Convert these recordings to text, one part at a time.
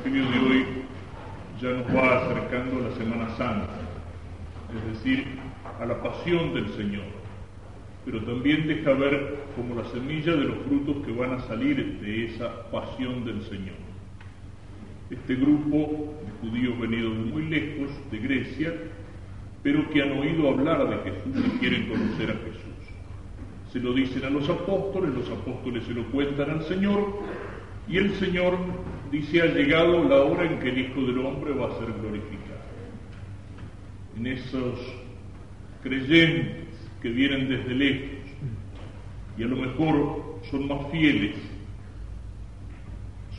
Evangelio de hoy ya nos va acercando a la Semana Santa, es decir, a la pasión del Señor, pero también deja ver como la semilla de los frutos que van a salir de esa pasión del Señor. Este grupo de judíos venidos de muy lejos, de Grecia, pero que han oído hablar de Jesús y quieren conocer a Jesús. Se lo dicen a los apóstoles, los apóstoles se lo cuentan al Señor, y el Señor dice, ha llegado la hora en que el Hijo del Hombre va a ser glorificado. En esos creyentes que vienen desde lejos y a lo mejor son más fieles,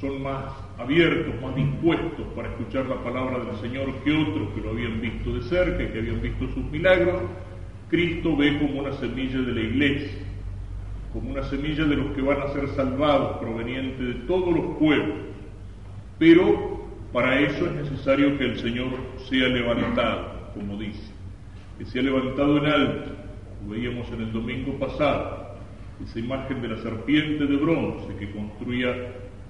son más abiertos, más dispuestos para escuchar la palabra del Señor que otros que lo habían visto de cerca y que habían visto sus milagros, Cristo ve como una semilla de la iglesia como una semilla de los que van a ser salvados, proveniente de todos los pueblos. Pero para eso es necesario que el Señor sea levantado, como dice, que sea levantado en alto. Lo veíamos en el domingo pasado, esa imagen de la serpiente de bronce que construía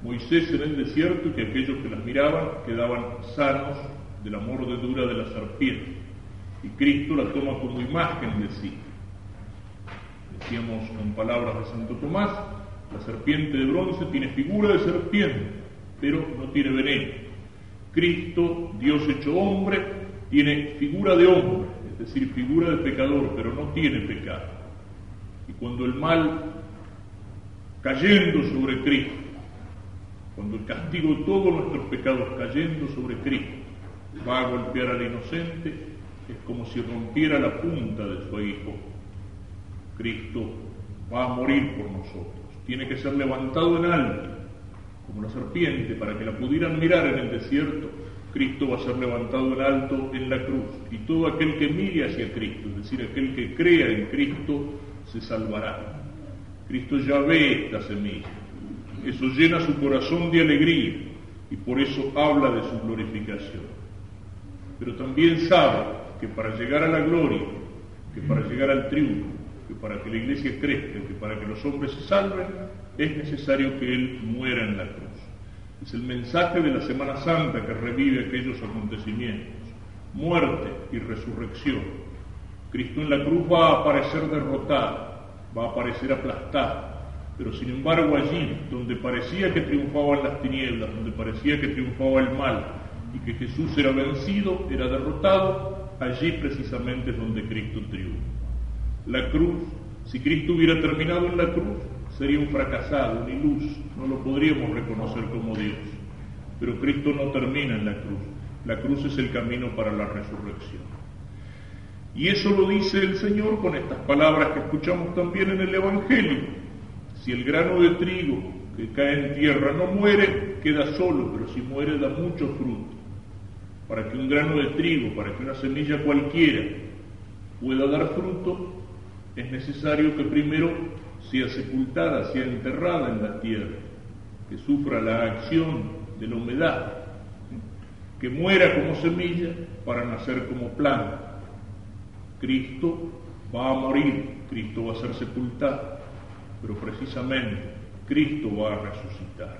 Moisés en el desierto y que aquellos que las miraban quedaban sanos de la mordedura de la serpiente. Y Cristo la toma como imagen de sí decíamos con palabras de Santo Tomás, la serpiente de bronce tiene figura de serpiente, pero no tiene veneno. Cristo, Dios hecho hombre, tiene figura de hombre, es decir, figura de pecador, pero no tiene pecado. Y cuando el mal, cayendo sobre Cristo, cuando el castigo de todos nuestros pecados cayendo sobre Cristo, va a golpear al inocente, es como si rompiera la punta de su hijo Cristo va a morir por nosotros. Tiene que ser levantado en alto, como la serpiente, para que la pudieran mirar en el desierto. Cristo va a ser levantado en alto en la cruz. Y todo aquel que mire hacia Cristo, es decir, aquel que crea en Cristo, se salvará. Cristo ya ve esta semilla. Eso llena su corazón de alegría y por eso habla de su glorificación. Pero también sabe que para llegar a la gloria, que para llegar al triunfo, que para que la iglesia crezca, que para que los hombres se salven, es necesario que Él muera en la cruz. Es el mensaje de la Semana Santa que revive aquellos acontecimientos, muerte y resurrección. Cristo en la cruz va a aparecer derrotado, va a aparecer aplastado, pero sin embargo allí, donde parecía que triunfaban las tinieblas, donde parecía que triunfaba el mal y que Jesús era vencido, era derrotado, allí precisamente es donde Cristo triunfa. La cruz, si Cristo hubiera terminado en la cruz, sería un fracasado, un ilus, no lo podríamos reconocer como Dios. Pero Cristo no termina en la cruz, la cruz es el camino para la resurrección. Y eso lo dice el Señor con estas palabras que escuchamos también en el Evangelio. Si el grano de trigo que cae en tierra no muere, queda solo, pero si muere da mucho fruto. Para que un grano de trigo, para que una semilla cualquiera pueda dar fruto, es necesario que primero sea sepultada, sea enterrada en la tierra, que sufra la acción de la humedad, que muera como semilla para nacer como planta. Cristo va a morir, Cristo va a ser sepultado, pero precisamente Cristo va a resucitar.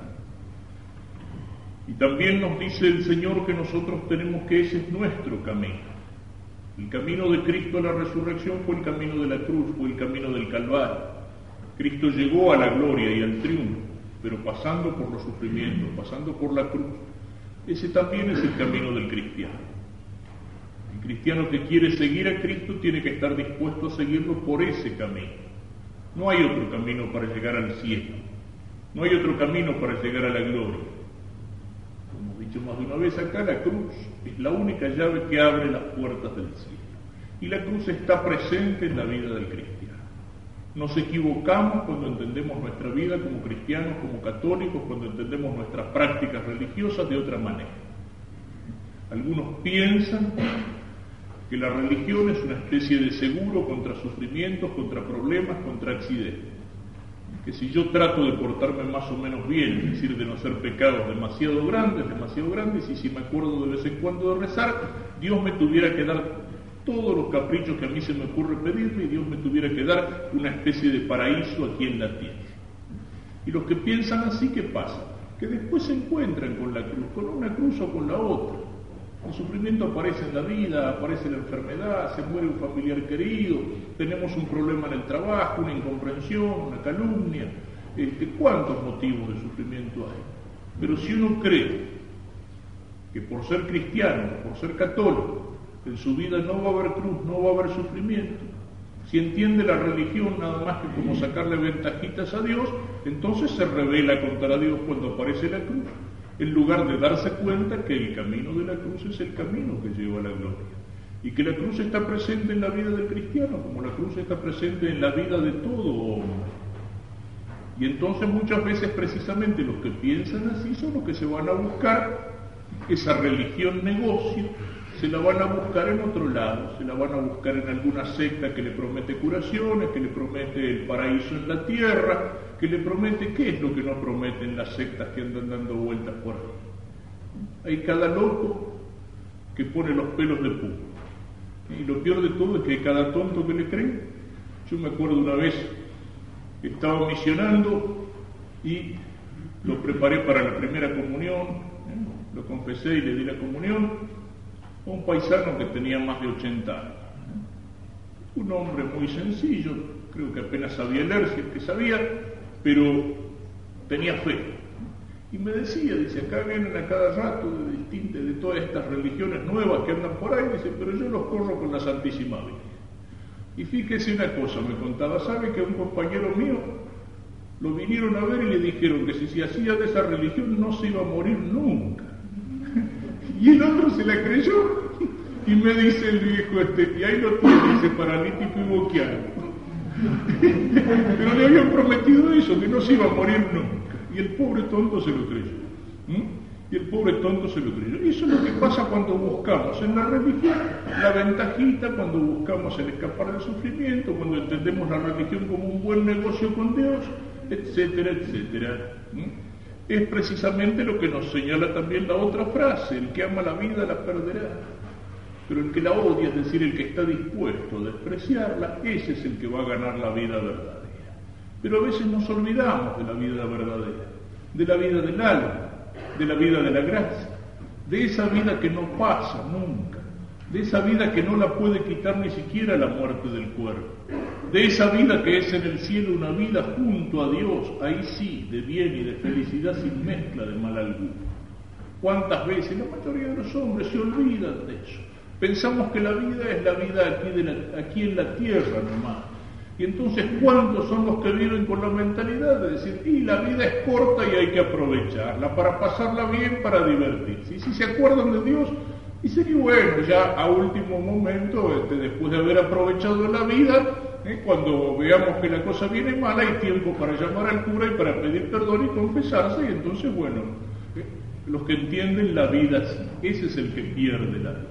Y también nos dice el Señor que nosotros tenemos que ese es nuestro camino. El camino de Cristo a la resurrección fue el camino de la cruz, fue el camino del Calvario. Cristo llegó a la gloria y al triunfo, pero pasando por los sufrimientos, pasando por la cruz. Ese también es el camino del cristiano. El cristiano que quiere seguir a Cristo tiene que estar dispuesto a seguirlo por ese camino. No hay otro camino para llegar al cielo. No hay otro camino para llegar a la gloria dicho más de una vez acá, la cruz es la única llave que abre las puertas del cielo. Y la cruz está presente en la vida del cristiano. Nos equivocamos cuando entendemos nuestra vida como cristianos, como católicos, cuando entendemos nuestras prácticas religiosas de otra manera. Algunos piensan que la religión es una especie de seguro contra sufrimientos, contra problemas, contra accidentes que si yo trato de portarme más o menos bien, es decir, de no hacer pecados demasiado grandes, demasiado grandes, y si me acuerdo de vez en cuando de rezar, Dios me tuviera que dar todos los caprichos que a mí se me ocurre pedirle y Dios me tuviera que dar una especie de paraíso aquí en la tierra. Y los que piensan así, ¿qué pasa? que después se encuentran con la cruz, con una cruz o con la otra. El sufrimiento aparece en la vida, aparece la enfermedad, se muere un familiar querido, tenemos un problema en el trabajo, una incomprensión, una calumnia. Este, ¿Cuántos motivos de sufrimiento hay? Pero si uno cree que por ser cristiano, por ser católico, en su vida no va a haber cruz, no va a haber sufrimiento, si entiende la religión nada más que como sacarle ventajitas a Dios, entonces se revela contra Dios cuando aparece la cruz en lugar de darse cuenta que el camino de la cruz es el camino que lleva a la gloria. Y que la cruz está presente en la vida del cristiano, como la cruz está presente en la vida de todo hombre. Y entonces muchas veces precisamente los que piensan así son los que se van a buscar esa religión negocio se la van a buscar en otro lado, se la van a buscar en alguna secta que le promete curaciones, que le promete el paraíso en la tierra, que le promete, ¿qué es lo que no prometen las sectas que andan dando vueltas por ahí? Hay cada loco que pone los pelos de puma. Y lo peor de todo es que hay cada tonto que le cree. Yo me acuerdo una vez, estaba misionando y lo preparé para la primera comunión, ¿eh? lo confesé y le di la comunión un paisano que tenía más de 80 años. Un hombre muy sencillo, creo que apenas sabía leer, si es que sabía, pero tenía fe. Y me decía, dice, acá vienen a cada rato de distintas, de todas estas religiones nuevas que andan por ahí, dice, pero yo los corro con la Santísima Virgen. Y fíjese una cosa, me contaba, ¿sabe que un compañero mío lo vinieron a ver y le dijeron que si se hacía de esa religión no se iba a morir nunca? Y el otro se la creyó y me dice el viejo este, y ahí lo tiene, ese paralítico y boqueado. Pero le habían prometido eso, que no se iba a morir nunca. Y el pobre tonto se lo creyó. Y el pobre tonto se lo creyó. Y eso es lo que pasa cuando buscamos en la religión la ventajita, cuando buscamos el escapar del sufrimiento, cuando entendemos la religión como un buen negocio con Dios, etcétera, etcétera es precisamente lo que nos señala también la otra frase, el que ama la vida la perderá, pero el que la odia, es decir, el que está dispuesto a despreciarla, ese es el que va a ganar la vida verdadera. Pero a veces nos olvidamos de la vida verdadera, de la vida del alma, de la vida de la gracia, de esa vida que no pasa nunca, de esa vida que no la puede quitar ni siquiera la muerte del cuerpo, de esa vida que es en el cielo una vida junto a Dios, ahí sí, de bien y de felicidad sin mezcla de mal alguno. ¿Cuántas veces la mayoría de los hombres se olvidan de eso? Pensamos que la vida es la vida aquí, aquí en la tierra nomás. Y entonces, ¿cuántos son los que viven con la mentalidad de decir, y la vida es corta y hay que aprovecharla para pasarla bien, para divertirse? Y si se acuerdan de Dios, y sería bueno, ya a último momento, este, después de haber aprovechado la vida, ¿eh? cuando veamos que la cosa viene mal, hay tiempo para llamar al cura y para pedir perdón y confesarse, y entonces, bueno, ¿eh? los que entienden la vida ese es el que pierde la vida,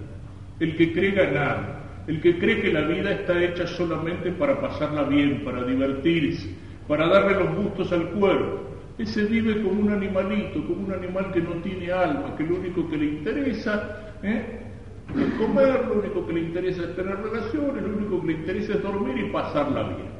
el que cree ganar, el que cree que la vida está hecha solamente para pasarla bien, para divertirse, para darle los gustos al cuerpo. Ese vive como un animalito, como un animal que no tiene alma, que lo único que le interesa ¿eh? comer, lo único que le interesa es tener relaciones, lo único que le interesa es dormir y pasarla bien.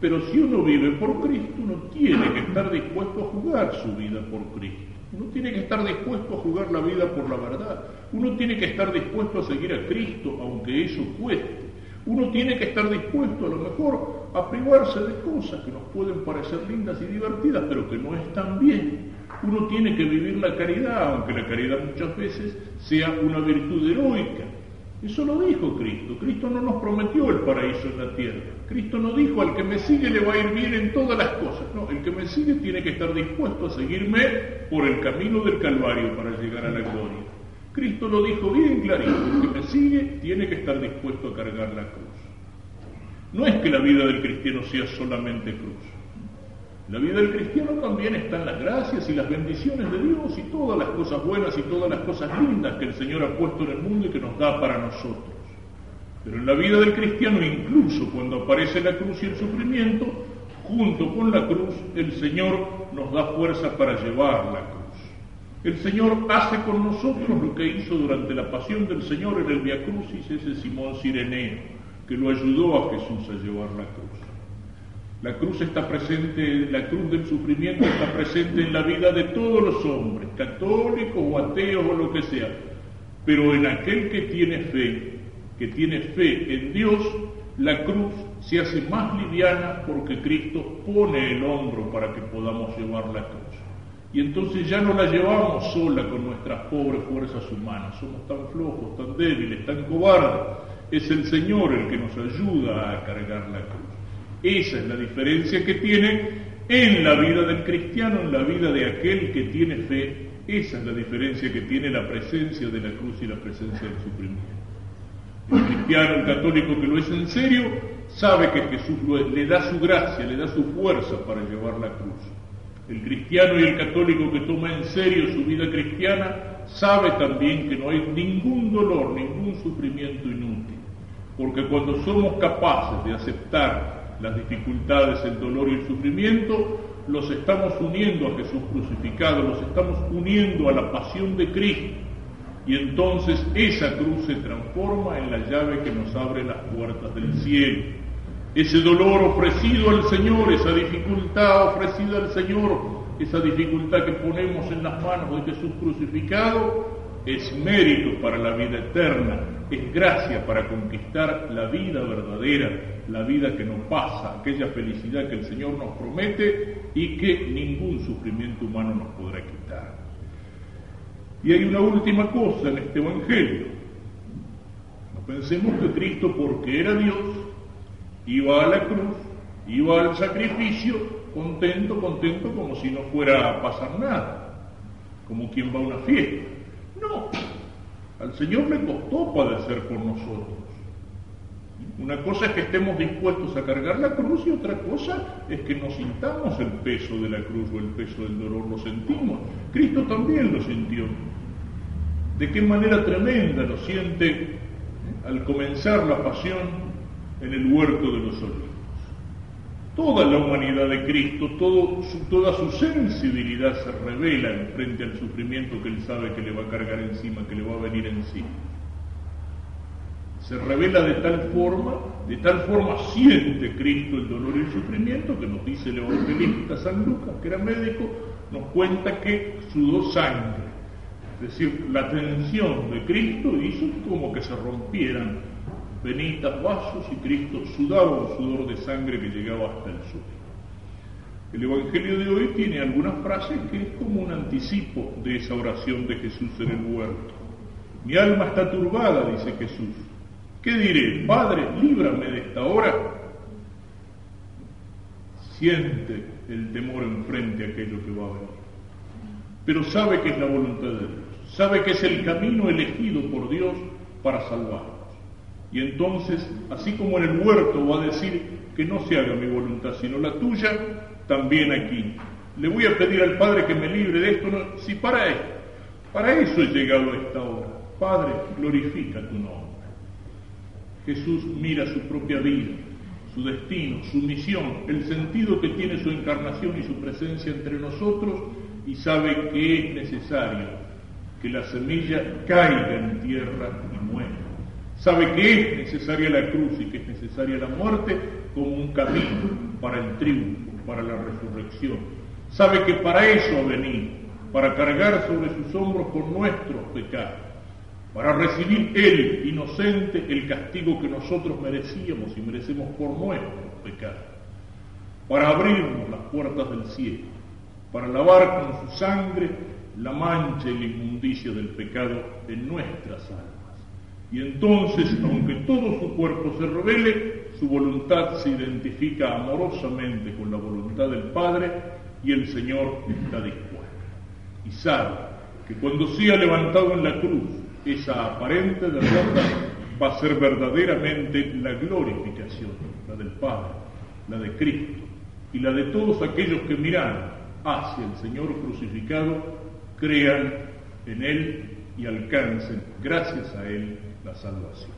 Pero si uno vive por Cristo, uno tiene que estar dispuesto a jugar su vida por Cristo. Uno tiene que estar dispuesto a jugar la vida por la verdad. Uno tiene que estar dispuesto a seguir a Cristo, aunque eso cueste. Uno tiene que estar dispuesto a lo mejor a privarse de cosas que nos pueden parecer lindas y divertidas, pero que no están bien. Uno tiene que vivir la caridad, aunque la caridad muchas veces sea una virtud heroica. Eso lo dijo Cristo. Cristo no nos prometió el paraíso en la tierra. Cristo no dijo al que me sigue le va a ir bien en todas las cosas. No, el que me sigue tiene que estar dispuesto a seguirme por el camino del Calvario para llegar a la gloria. Cristo lo dijo bien clarito. El que me sigue tiene que estar dispuesto a cargar la cruz. No es que la vida del cristiano sea solamente cruz. La vida del cristiano también está en las gracias y las bendiciones de Dios y todas las cosas buenas y todas las cosas lindas que el Señor ha puesto en el mundo y que nos da para nosotros. Pero en la vida del cristiano, incluso cuando aparece la cruz y el sufrimiento, junto con la cruz, el Señor nos da fuerza para llevar la cruz. El Señor hace con nosotros lo que hizo durante la pasión del Señor en el Via Crucis ese Simón Sireneo, que lo ayudó a Jesús a llevar la cruz. La cruz está presente, la cruz del sufrimiento está presente en la vida de todos los hombres, católicos o ateos o lo que sea. Pero en aquel que tiene fe, que tiene fe en Dios, la cruz se hace más liviana porque Cristo pone el hombro para que podamos llevar la cruz. Y entonces ya no la llevamos sola con nuestras pobres fuerzas humanas, somos tan flojos, tan débiles, tan cobardes. Es el Señor el que nos ayuda a cargar la cruz. Esa es la diferencia que tiene en la vida del cristiano, en la vida de aquel que tiene fe. Esa es la diferencia que tiene la presencia de la cruz y la presencia del sufrimiento. El cristiano, el católico que lo es en serio, sabe que Jesús le da su gracia, le da su fuerza para llevar la cruz. El cristiano y el católico que toma en serio su vida cristiana sabe también que no hay ningún dolor, ningún sufrimiento inútil. Porque cuando somos capaces de aceptar las dificultades, el dolor y el sufrimiento, los estamos uniendo a Jesús crucificado, los estamos uniendo a la pasión de Cristo. Y entonces esa cruz se transforma en la llave que nos abre las puertas del cielo ese dolor ofrecido al Señor, esa dificultad ofrecida al Señor, esa dificultad que ponemos en las manos de Jesús crucificado, es mérito para la vida eterna, es gracia para conquistar la vida verdadera, la vida que no pasa, aquella felicidad que el Señor nos promete y que ningún sufrimiento humano nos podrá quitar. Y hay una última cosa en este Evangelio. No pensemos que Cristo, porque era Dios, iba a la cruz, iba al sacrificio, contento, contento, como si no fuera a pasar nada, como quien va a una fiesta. No, al Señor le costó padecer por nosotros. Una cosa es que estemos dispuestos a cargar la cruz y otra cosa es que nos sintamos el peso de la cruz o el peso del dolor, lo sentimos. Cristo también lo sintió. De qué manera tremenda lo siente al comenzar la pasión en el huerto de los olivos. Toda la humanidad de Cristo, toda su sensibilidad se revela en frente al sufrimiento que él sabe que le va a cargar encima, que le va a venir encima. Se revela de tal forma, de tal forma siente Cristo el dolor y el sufrimiento que nos dice el evangelista San Lucas, que era médico, nos cuenta que sudó sangre. Es decir, la tensión de Cristo hizo como que se rompieran venitas, vasos y Cristo sudaba un sudor de sangre que llegaba hasta el suelo. El Evangelio de hoy tiene algunas frases que es como un anticipo de esa oración de Jesús en el huerto. Mi alma está turbada, dice Jesús. ¿Qué diré? Padre, líbrame de esta hora. Siente el temor enfrente a aquello que va a venir. Pero sabe que es la voluntad de Dios. Sabe que es el camino elegido por Dios para salvar. Y entonces, así como en el huerto va a decir que no se haga mi voluntad sino la tuya, también aquí. Le voy a pedir al Padre que me libre de esto. si para él, para eso he llegado a esta hora. Padre, glorifica tu nombre. Jesús mira su propia vida, su destino, su misión, el sentido que tiene su encarnación y su presencia entre nosotros y sabe que es necesario que la semilla caiga en tierra y muera Sabe que es necesaria la cruz y que es necesaria la muerte como un camino para el triunfo, para la resurrección. Sabe que para eso ha venido, para cargar sobre sus hombros con nuestros pecados, para recibir Él, inocente, el castigo que nosotros merecíamos y merecemos por nuestros pecados, para abrirnos las puertas del cielo, para lavar con su sangre la mancha y la inmundicia del pecado en nuestras almas y entonces, aunque todo su cuerpo se revele, su voluntad se identifica amorosamente con la voluntad del Padre y el Señor está dispuesto. Y sabe que cuando sea levantado en la cruz, esa aparente derrota va a ser verdaderamente la glorificación, la del Padre, la de Cristo y la de todos aquellos que miran hacia el Señor crucificado, crean en Él y alcancen, gracias a Él, la salvación.